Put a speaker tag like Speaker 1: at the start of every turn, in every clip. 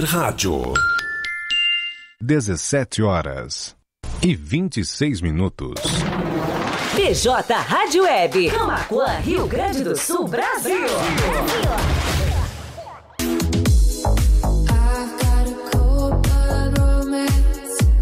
Speaker 1: Rádio.
Speaker 2: 17 horas e 26 minutos.
Speaker 3: BJ Rádio Web. Camacuã, Rio Grande do Sul, Brasil. Brasil.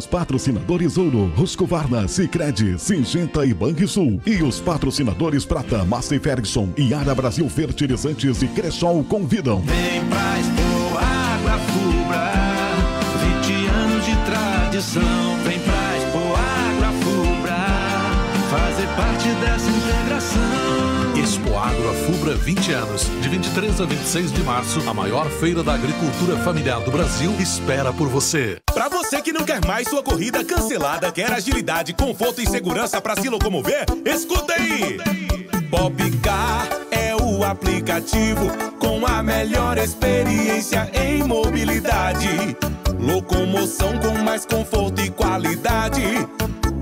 Speaker 4: Os patrocinadores Ouro, Husqvarna, Sicredi, Singenta e Banrisul. E os patrocinadores Prata, Massey Ferguson e Ara Brasil Fertilizantes e Cressol convidam.
Speaker 5: Vem pra Expo Água Fubra, 20 anos de tradição. Vem pra Expo Água Fubra, fazer parte dessa integração.
Speaker 1: Expo Agro Fubra 20 anos, de 23 a 26 de março, a maior feira da agricultura familiar do Brasil espera por você.
Speaker 6: Para você que não quer mais sua corrida cancelada, quer agilidade, conforto e segurança para se locomover, escuta aí. Popcar é o aplicativo com a melhor experiência em mobilidade. Locomoção com mais conforto e qualidade.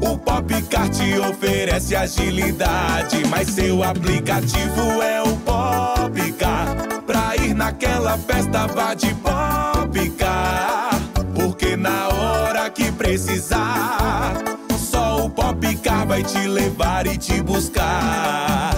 Speaker 6: O Popcar te oferece agilidade, mas seu aplicativo é o Popcar. Pra ir naquela festa, vá de Popcar. Porque na hora que precisar, só o Popcar vai te levar e te buscar.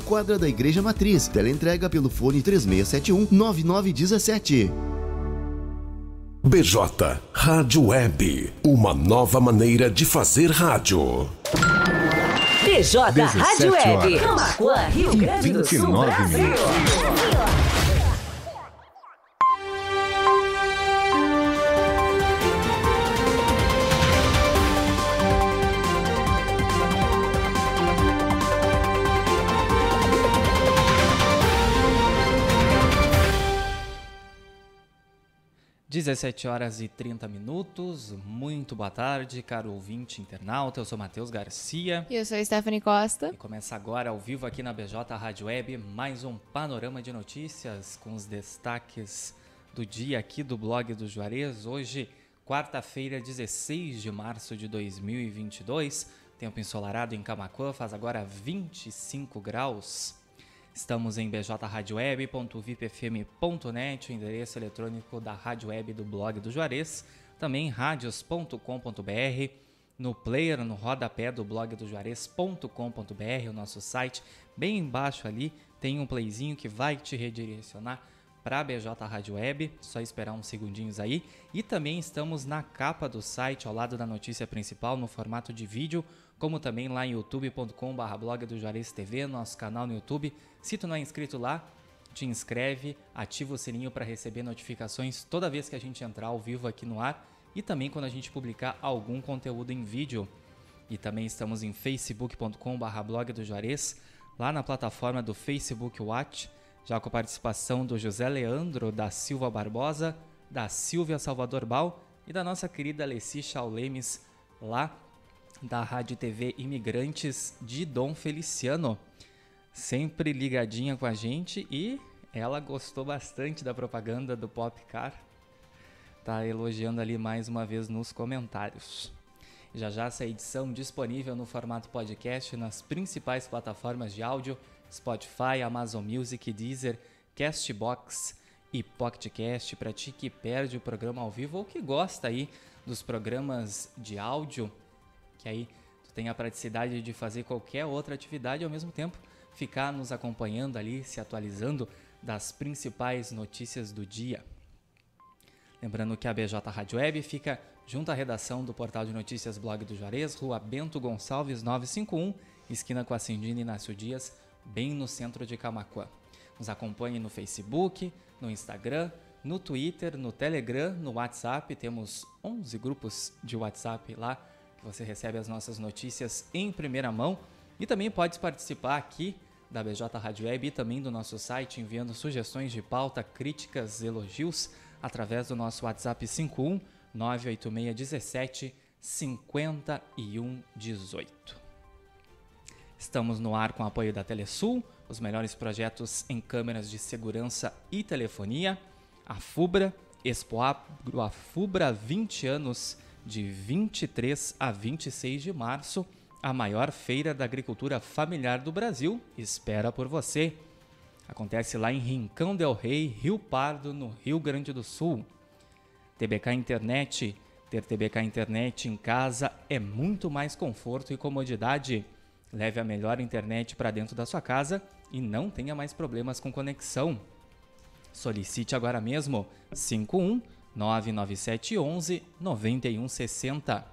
Speaker 7: quadra da Igreja Matriz. Teleentrega pelo fone 3671 9917.
Speaker 1: BJ Rádio Web, uma nova maneira de fazer rádio.
Speaker 3: BJ Rádio Web, Camacuã, Rio Grande do Sul, Brasil.
Speaker 8: 17 horas e 30 minutos. Muito boa tarde, caro ouvinte internauta. Eu sou Matheus Garcia.
Speaker 9: E eu sou Stephanie Costa.
Speaker 8: E começa agora, ao vivo aqui na BJ Rádio Web, mais um panorama de notícias com os destaques do dia aqui do blog do Juarez. Hoje, quarta-feira, 16 de março de 2022. Tempo ensolarado em Camacuã, faz agora 25 graus. Estamos em bjradioweb.vipfm.net, o endereço eletrônico da Rádio Web do blog do Juarez, também radios.com.br, no player, no rodapé do blog do Juarez.com.br, o nosso site. Bem embaixo ali tem um playzinho que vai te redirecionar para a BJ Rádio Web, só esperar uns segundinhos aí. E também estamos na capa do site, ao lado da notícia principal, no formato de vídeo, como também lá em youtube.com.br blog do Juarez TV, nosso canal no YouTube. Se tu não é inscrito lá, te inscreve, ativa o sininho para receber notificações toda vez que a gente entrar ao vivo aqui no ar e também quando a gente publicar algum conteúdo em vídeo. E também estamos em facebook.com.br blog do Juarez, lá na plataforma do Facebook Watch, já com a participação do José Leandro da Silva Barbosa, da Silvia Salvador Bal e da nossa querida Alessi Chaulemes, lá da Rádio TV Imigrantes de Dom Feliciano. Sempre ligadinha com a gente e ela gostou bastante da propaganda do Popcar. Tá elogiando ali mais uma vez nos comentários. Já já essa edição disponível no formato podcast nas principais plataformas de áudio Spotify, Amazon Music, Deezer, Castbox e PocketCast para ti que perde o programa ao vivo ou que gosta aí dos programas de áudio, que aí tu tem a praticidade de fazer qualquer outra atividade e ao mesmo tempo ficar nos acompanhando ali, se atualizando das principais notícias do dia. Lembrando que a BJ Rádio Web fica junto à redação do portal de notícias Blog do Juarez, Rua Bento Gonçalves 951, esquina com a Cindina Inácio Dias, bem no centro de Camacuã. Nos acompanhe no Facebook, no Instagram, no Twitter, no Telegram, no WhatsApp. Temos 11 grupos de WhatsApp lá você recebe as nossas notícias em primeira mão. E também pode participar aqui da BJ Rádio Web e também do nosso site enviando sugestões de pauta, críticas, elogios através do nosso WhatsApp 51 98617 5118. Estamos no ar com o apoio da Telesul, os melhores projetos em câmeras de segurança e telefonia. A Fubra, Expo Agro, a Fubra 20 anos, de 23 a 26 de março, a maior feira da agricultura familiar do Brasil, espera por você. Acontece lá em Rincão del Rei, Rio Pardo, no Rio Grande do Sul. TBK Internet. Ter TBK Internet em casa é muito mais conforto e comodidade. Leve a melhor internet para dentro da sua casa e não tenha mais problemas com conexão. Solicite agora mesmo 51 99711 9160.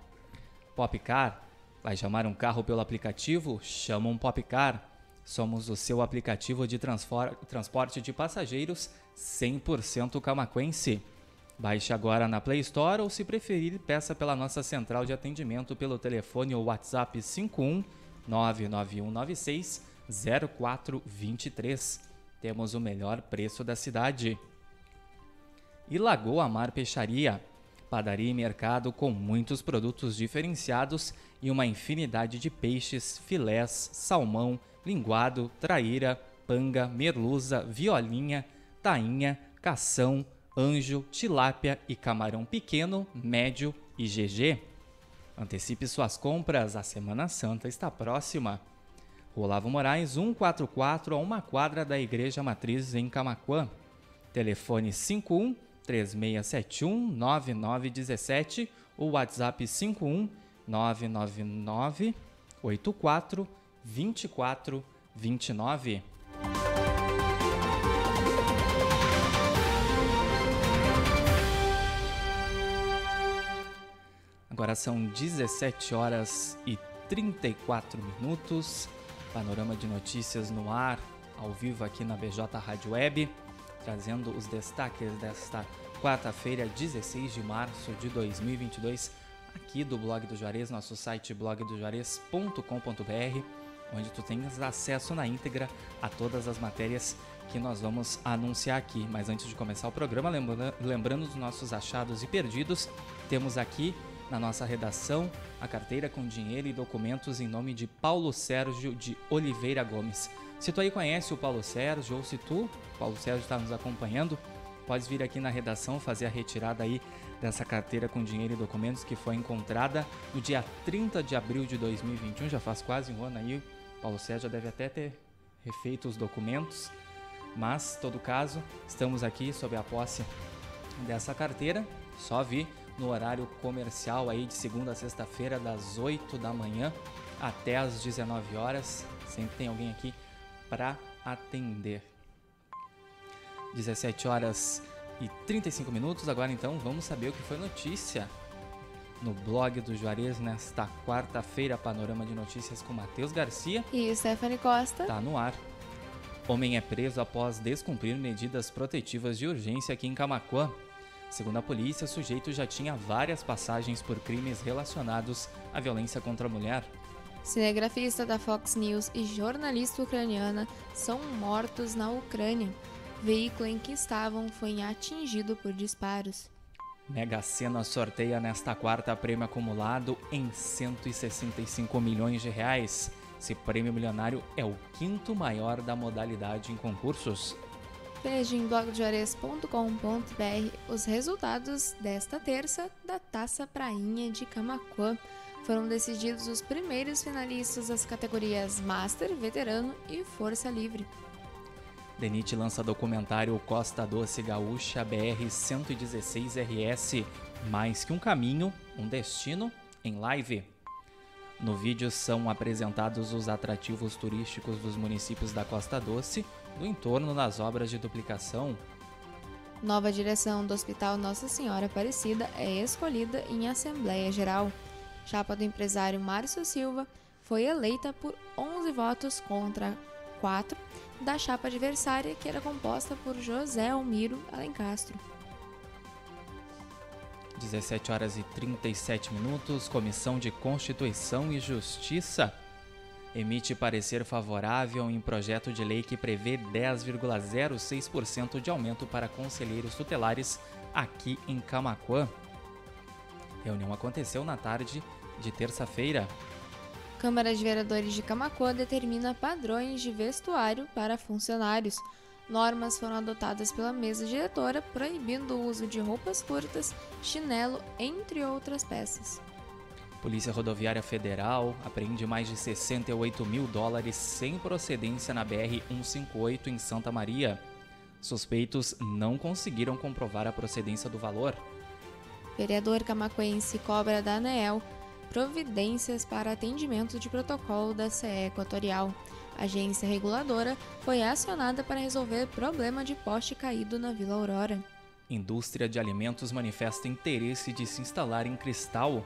Speaker 8: Popcar. Vai chamar um carro pelo aplicativo? Chama um Popcar. Somos o seu aplicativo de transporte de passageiros 100% camaquense. Baixe agora na Play Store ou, se preferir, peça pela nossa central de atendimento pelo telefone ou WhatsApp 51 99196 0423. Temos o melhor preço da cidade. E Lagoa Mar Peixaria, padaria e mercado com muitos produtos diferenciados e uma infinidade de peixes, filés, salmão, linguado, traíra, panga, merluza, violinha, tainha, cação, anjo, tilápia e camarão pequeno, médio e GG. Antecipe suas compras, a Semana Santa está próxima. Olavo Moraes 144 a uma quadra da Igreja Matriz em Camaquã. Telefone 51 3671 9917 ou WhatsApp 51 999 84 24 29. Agora são 17 horas e 34 minutos. Panorama de notícias no ar, ao vivo aqui na BJ Rádio Web, trazendo os destaques desta quarta-feira, 16 de março de 2022, aqui do Blog do Juarez, nosso site blogdojuarez.com.br, onde tu tens acesso na íntegra a todas as matérias que nós vamos anunciar aqui. Mas antes de começar o programa, lembrando dos nossos achados e perdidos, temos aqui na nossa redação a carteira com dinheiro e documentos em nome de Paulo Sérgio de Oliveira Gomes. Se tu aí conhece o Paulo Sérgio ou se tu, Paulo Sérgio, está nos acompanhando, podes vir aqui na redação fazer a retirada aí dessa carteira com dinheiro e documentos que foi encontrada no dia 30 de abril de 2021, já faz quase um ano aí. Paulo Sérgio já deve até ter refeito os documentos, mas, todo caso, estamos aqui sob a posse dessa carteira. Só vi no horário comercial aí de segunda a sexta-feira, das 8 da manhã até as 19 horas. Sempre tem alguém aqui para atender. 17 horas e 35 minutos. Agora então vamos saber o que foi notícia no blog do Juarez nesta quarta-feira. Panorama de notícias com Matheus Garcia
Speaker 9: e Stephanie Costa.
Speaker 8: Tá no ar. Homem é preso após descumprir medidas protetivas de urgência aqui em Camacuã. Segundo a polícia, o sujeito já tinha várias passagens por crimes relacionados à violência contra a mulher.
Speaker 9: Cinegrafista da Fox News e jornalista ucraniana são mortos na Ucrânia. O veículo em que estavam foi atingido por disparos.
Speaker 8: Mega Sena sorteia nesta quarta prêmio acumulado em 165 milhões de reais. Esse prêmio milionário é o quinto maior da modalidade em concursos.
Speaker 9: Veja em blogdojuarez.com.br os resultados desta terça da Taça Prainha de Camacuã. Foram decididos os primeiros finalistas das categorias Master, Veterano e Força Livre.
Speaker 8: DENIT lança documentário Costa Doce Gaúcha BR 116 RS Mais que um caminho, um destino em live. No vídeo são apresentados os atrativos turísticos dos municípios da Costa Doce, do entorno das obras de duplicação.
Speaker 9: Nova direção do Hospital Nossa Senhora Aparecida é escolhida em Assembleia Geral. Chapa do empresário Márcio Silva foi eleita por 11 votos contra 4 da chapa adversária, que era composta por José Almiro Alencastro.
Speaker 8: 17 horas e 37 minutos, Comissão de Constituição e Justiça emite parecer favorável em projeto de lei que prevê 10,06% de aumento para conselheiros tutelares aqui em Camaquã. Reunião aconteceu na tarde de terça-feira.
Speaker 9: Câmara de Vereadores de Camacuã determina padrões de vestuário para funcionários. Normas foram adotadas pela mesa diretora, proibindo o uso de roupas curtas, chinelo, entre outras peças.
Speaker 8: Polícia Rodoviária Federal apreende mais de 68 mil dólares sem procedência na BR-158 em Santa Maria. Suspeitos não conseguiram comprovar a procedência do valor.
Speaker 9: Vereador camacuense cobra da ANEEL providências para atendimento de protocolo da CE Equatorial. A agência reguladora foi acionada para resolver problema de poste caído na Vila Aurora.
Speaker 8: Indústria de alimentos manifesta interesse de se instalar em Cristal.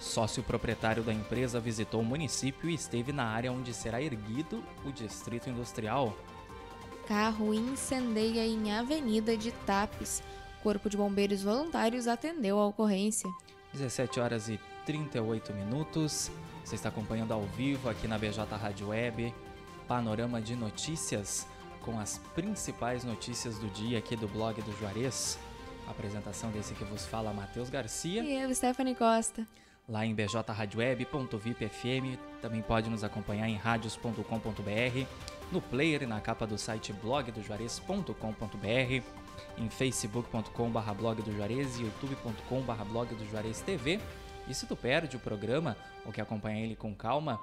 Speaker 8: Sócio proprietário da empresa visitou o município e esteve na área onde será erguido o distrito industrial.
Speaker 9: Carro incendeia em Avenida de Tapes. Corpo de Bombeiros Voluntários atendeu a ocorrência.
Speaker 8: 17 horas e 38 minutos. Você está acompanhando ao vivo aqui na BJ Rádio Web, panorama de notícias com as principais notícias do dia aqui do blog do Juarez. A apresentação desse que vos fala Matheus Garcia.
Speaker 9: E eu, Stephanie Costa.
Speaker 8: Lá em bjradioweb.vipfm, também pode nos acompanhar em radios.com.br, no player e na capa do site blogdojuarez.com.br, em facebook.com.br blog do Juarez e youtube.com.br blog do Juarez TV e se tu perde o programa ou quer acompanhar ele com calma,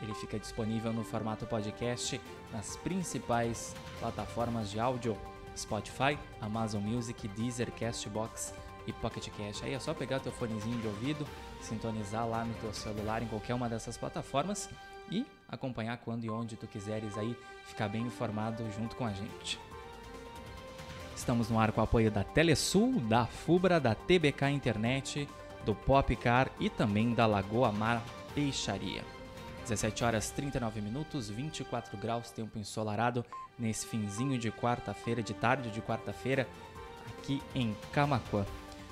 Speaker 8: ele fica disponível no formato podcast nas principais plataformas de áudio: Spotify, Amazon Music, Deezer, Castbox e Pocket Cast. Aí é só pegar teu fonezinho de ouvido, sintonizar lá no teu celular em qualquer uma dessas plataformas e acompanhar quando e onde tu quiseres aí ficar bem informado junto com a gente. Estamos no ar com o apoio da Telesul, da Fubra, da TBK Internet, do Popcar e também da Lagoa Mar Peixaria. 17 horas 39 minutos, 24 graus, tempo ensolarado nesse finzinho de quarta-feira, de tarde de quarta-feira, aqui em Camacuã.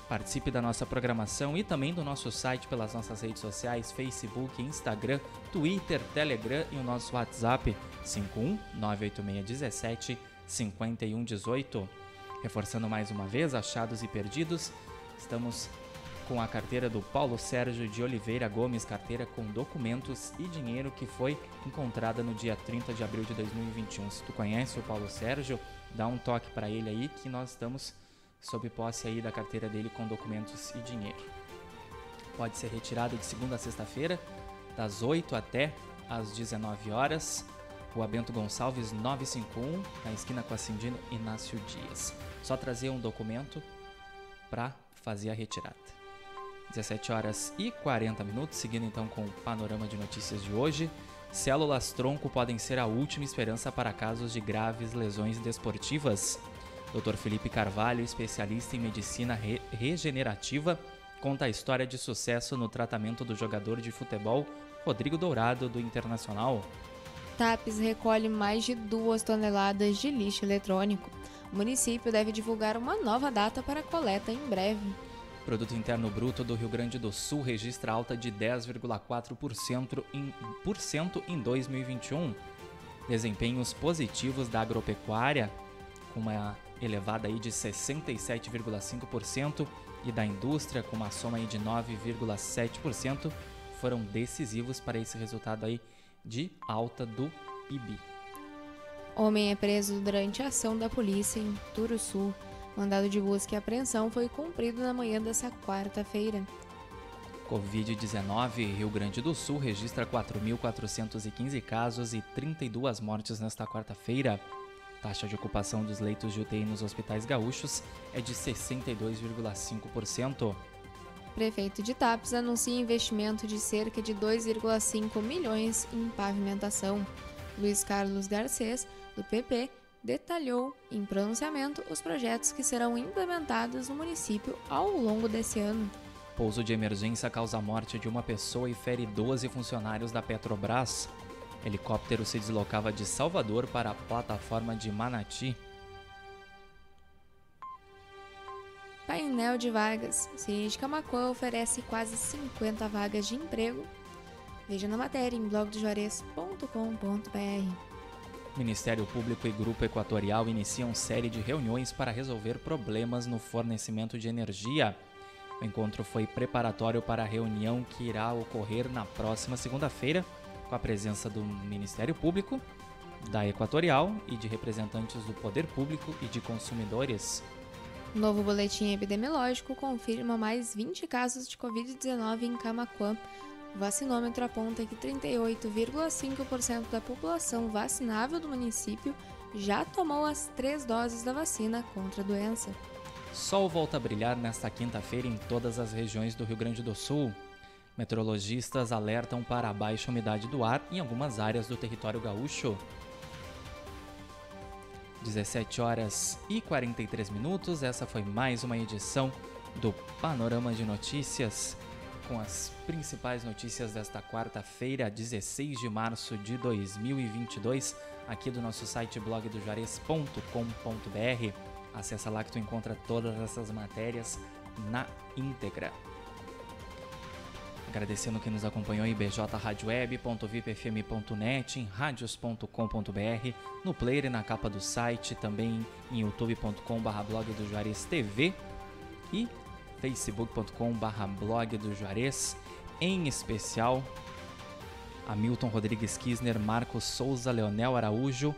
Speaker 8: Participe da nossa programação e também do nosso site pelas nossas redes sociais, Facebook, Instagram, Twitter, Telegram e o nosso WhatsApp 51 98617 5118. Reforçando mais uma vez, achados e perdidos, estamos com a carteira do Paulo Sérgio de Oliveira Gomes, carteira com documentos e dinheiro que foi encontrada no dia 30 de abril de 2021. Se tu conhece o Paulo Sérgio, dá um toque para ele aí que nós estamos sob posse aí da carteira dele com documentos e dinheiro. Pode ser retirada de segunda a sexta-feira, das 8 até às 19 horas. Rua Bento Gonçalves 951, na esquina com a Cindino Inácio Dias. Só trazer um documento para fazer a retirada. 17 horas e 40 minutos, seguindo então com o panorama de notícias de hoje. Células tronco podem ser a última esperança para casos de graves lesões desportivas. Dr. Felipe Carvalho, especialista em medicina re regenerativa, conta a história de sucesso no tratamento do jogador de futebol Rodrigo Dourado do Internacional.
Speaker 9: TAPES recolhe mais de duas toneladas de lixo eletrônico. O município deve divulgar uma nova data para coleta em breve.
Speaker 8: Produto Interno Bruto do Rio Grande do Sul registra alta de 10,4% em, em 2021. Desempenhos positivos da agropecuária, com uma elevada aí de 67,5% e da indústria com uma soma aí de 9,7%, foram decisivos para esse resultado aí de alta do PIB.
Speaker 9: Homem é preso durante a ação da polícia em Turuçu. Mandado de busca e apreensão foi cumprido na manhã dessa quarta-feira.
Speaker 8: Covid-19, Rio Grande do Sul registra 4.415 casos e 32 mortes nesta quarta-feira. Taxa de ocupação dos leitos de UTI nos hospitais gaúchos é de 62,5%.
Speaker 9: Prefeito de Tapes anuncia investimento de cerca de 2,5 milhões em pavimentação. Luiz Carlos Garcês, do PP, detalhou em pronunciamento os projetos que serão implementados no município ao longo desse ano.
Speaker 8: Pouso de emergência causa a morte de uma pessoa e fere 12 funcionários da Petrobras. Helicóptero se deslocava de Salvador para a plataforma de Manati.
Speaker 9: Painel de vagas. Cine de Camacuã oferece quase 50 vagas de emprego. Veja na matéria em blogdojuarez.com.br.
Speaker 8: Ministério Público e Grupo Equatorial iniciam série de reuniões para resolver problemas no fornecimento de energia. O encontro foi preparatório para a reunião que irá ocorrer na próxima segunda-feira, com a presença do Ministério Público, da Equatorial e de representantes do Poder Público e de consumidores.
Speaker 9: Novo boletim epidemiológico confirma mais 20 casos de Covid-19 em Camaquã. O vacinômetro aponta que 38,5% da população vacinável do município já tomou as três doses da vacina contra a doença.
Speaker 8: Sol volta a brilhar nesta quinta-feira em todas as regiões do Rio Grande do Sul. Meteorologistas alertam para a baixa umidade do ar em algumas áreas do território gaúcho. 17 horas e 43 minutos, essa foi mais uma edição do Panorama de Notícias, com as principais notícias desta quarta-feira, 16 de março de 2022, aqui do nosso site blogdojuarez.com.br. Acesse lá que tu encontra todas essas matérias na íntegra. Agradecendo quem nos acompanhou em bjradioweb.vipfm.net, em radios.com.br, no player e na capa do site, também em youtube.com.br blog do Juarez TV e facebook.com.br blog do Juarez, em especial Hamilton Rodrigues Kisner, Marcos Souza, Leonel Araújo,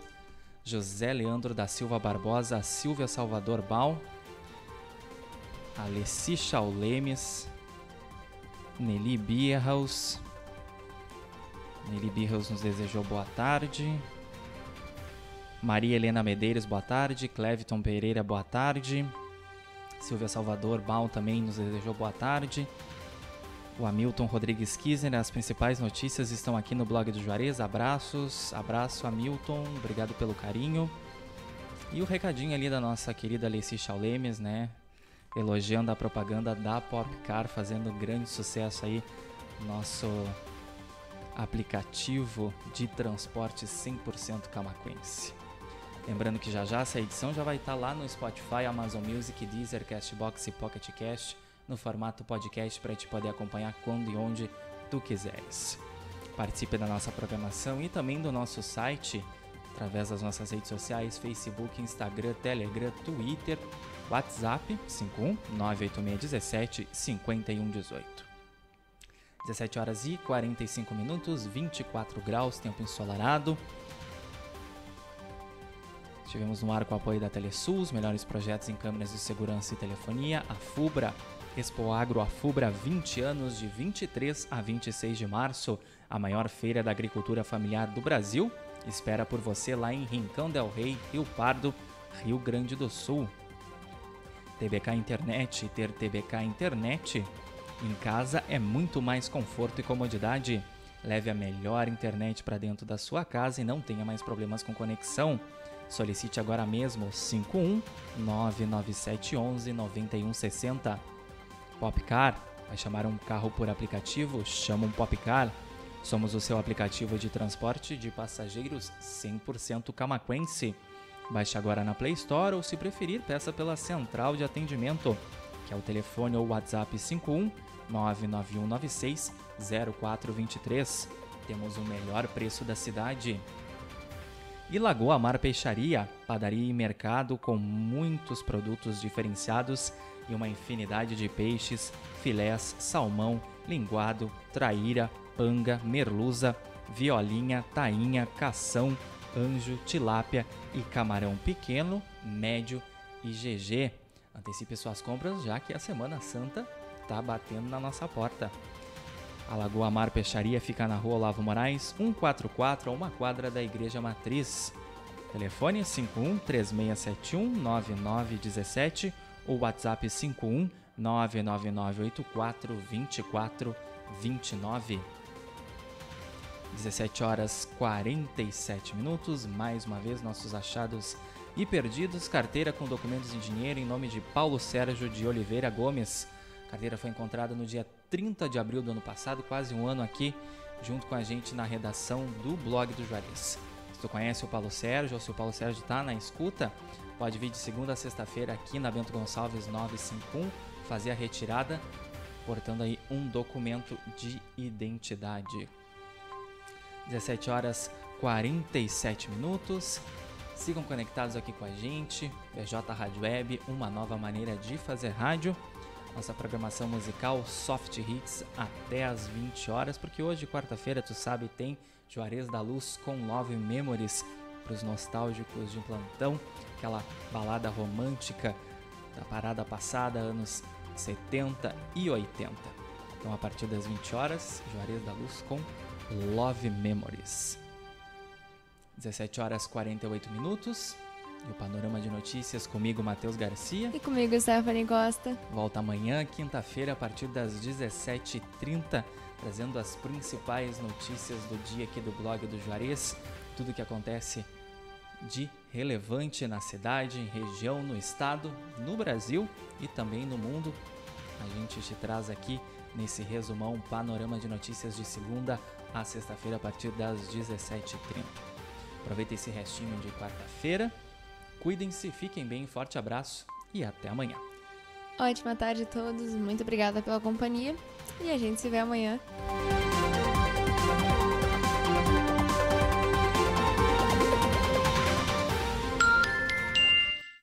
Speaker 8: José Leandro da Silva Barbosa, Silvia Salvador Bal, Alessi Chaulemes, Nelly Bierhaus. Nelly Bierhaus nos desejou boa tarde. Maria Helena Medeiros, boa tarde. Cleviton Pereira, boa tarde. Silvia Salvador Bal também nos desejou boa tarde o Hamilton Rodrigues Kisner. As principais notícias estão aqui no blog do Juarez. Abraços, abraço Hamilton, obrigado pelo carinho. E o recadinho ali da nossa querida Lacey Chaulemes, né? Elogiando a propaganda da Popcar, fazendo grande sucesso aí. Nosso aplicativo de transporte 100% camaquense. Lembrando que já já essa edição já vai estar lá no Spotify, Amazon Music, Deezer, Castbox e Pocket Cast no formato podcast para te poder acompanhar quando e onde tu quiseres. Participe da nossa programação e também do nosso site através das nossas redes sociais, Facebook, Instagram, Telegram, Twitter, WhatsApp 51 98617 5118. 17 horas e 45 minutos, 24 graus, tempo ensolarado. Estivemos no ar com o apoio da Telesul, os melhores projetos em câmeras de segurança e telefonia, a FUBRA, Expo Agro Afubra 20 anos de 23 a 26 de março, a maior feira da agricultura familiar do Brasil, espera por você lá em Rincão del Rei, Rio Pardo, Rio Grande do Sul. TBK Internet, ter TBK Internet em casa é muito mais conforto e comodidade. Leve a melhor internet para dentro da sua casa e não tenha mais problemas com conexão. Solicite agora mesmo 51 99711 9160. Popcar. Vai chamar um carro por aplicativo? Chama um Popcar. Somos o seu aplicativo de transporte de passageiros 100% camaquense. Baixe agora na Play Store ou, se preferir, peça pela central de atendimento, que é o telefone ou WhatsApp 51 99196 0423. Temos o melhor preço da cidade. E Lagoa Mar Peixaria, padaria e mercado com muitos produtos diferenciados e uma infinidade de peixes, filés, salmão, linguado, traíra, panga, merluza, violinha, tainha, cação, anjo, tilápia e camarão pequeno, médio e GG. Antecipe suas compras já que a Semana Santa está batendo na nossa porta. A Lagoa Mar Peixaria fica na rua Olavo Moraes, 144, a uma quadra da Igreja Matriz. Telefone 51 3671 9917 ou WhatsApp 51 99984 2429. 17 horas 47 minutos. Mais uma vez, nossos achados e perdidos. Carteira com documentos em dinheiro em nome de Paulo Sérgio de Oliveira Gomes. Carteira foi encontrada no dia 30 de abril do ano passado, quase um ano aqui, junto com a gente na redação do blog do Juarez. Se tu conhece o Paulo Sérgio ou se o Paulo Sérgio está na escuta, pode vir de segunda a sexta-feira aqui na Bento Gonçalves 951 fazer a retirada, portando aí um documento de identidade. 17 horas 47 minutos. Sigam conectados aqui com a gente. BJ Rádio Web, uma nova maneira de fazer rádio. Nossa programação musical Soft Hits até as 20 horas, porque hoje, quarta-feira, tu sabe, tem Juarez da Luz com Love Memories para os nostálgicos de plantão, aquela balada romântica da parada passada, anos 70 e 80. Então, a partir das 20 horas, Juarez da Luz com Love Memories. 17 horas 48 minutos. E o panorama de notícias comigo, Matheus Garcia.
Speaker 9: E comigo, Stephanie Costa.
Speaker 8: Volta amanhã, quinta-feira, a partir das 17h30, trazendo as principais notícias do dia aqui do blog do Juarez. Tudo que acontece de relevante na cidade, região, no estado, no Brasil e também no mundo. A gente te traz aqui nesse resumão panorama de notícias de segunda a sexta-feira a partir das 17h30. Aproveita esse restinho de quarta-feira. Cuidem-se, fiquem bem, forte abraço e até amanhã.
Speaker 9: Ótima tarde a todos, muito obrigada pela companhia e a gente se vê amanhã.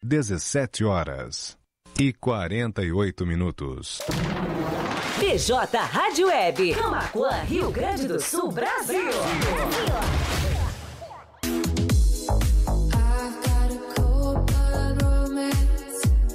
Speaker 2: Dezessete horas e quarenta e oito minutos.
Speaker 3: PJ Rádio Web, Camacuã, Rio Grande do Sul, Brasil. Brasil.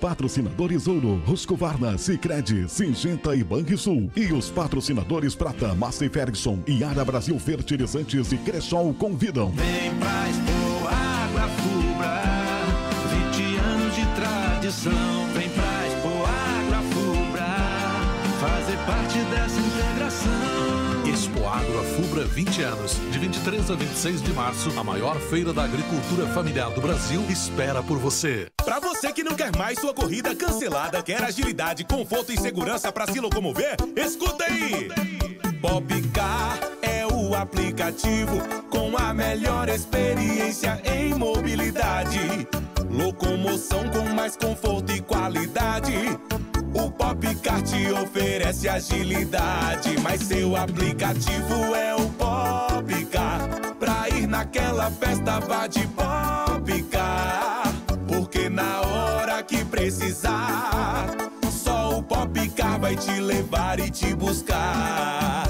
Speaker 4: patrocinadores Ouro, Husqvarna, Sicredi, Singenta e Banrisul. E os patrocinadores Prata, Massey Ferguson e Ara Brasil Fertilizantes e Cressol convidam.
Speaker 5: Vem pra Expo Água Fubra, 20 anos de tradição. Vem pra Expo Água Fubra, fazer parte dessa integração.
Speaker 1: Expo Agro Fubra 20 anos, de 23 a 26 de março, a maior feira da agricultura familiar do Brasil espera por você.
Speaker 6: Pra você que não quer mais sua corrida cancelada, quer agilidade, conforto e segurança pra se locomover, escuta aí! Popcar é o aplicativo com a melhor experiência em mobilidade. Locomoção com mais conforto e qualidade. O Popcar te oferece agilidade, mas seu aplicativo é o Popcar. Pra ir naquela festa, vá de Popcar. Porque na hora que precisar, só o Popcar vai te levar e te buscar.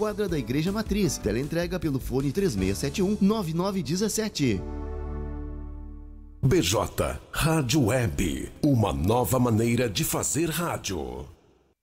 Speaker 7: quadra da Igreja Matriz. Teleentrega pelo fone 3671 9917.
Speaker 1: BJ Rádio Web, uma nova maneira de fazer rádio.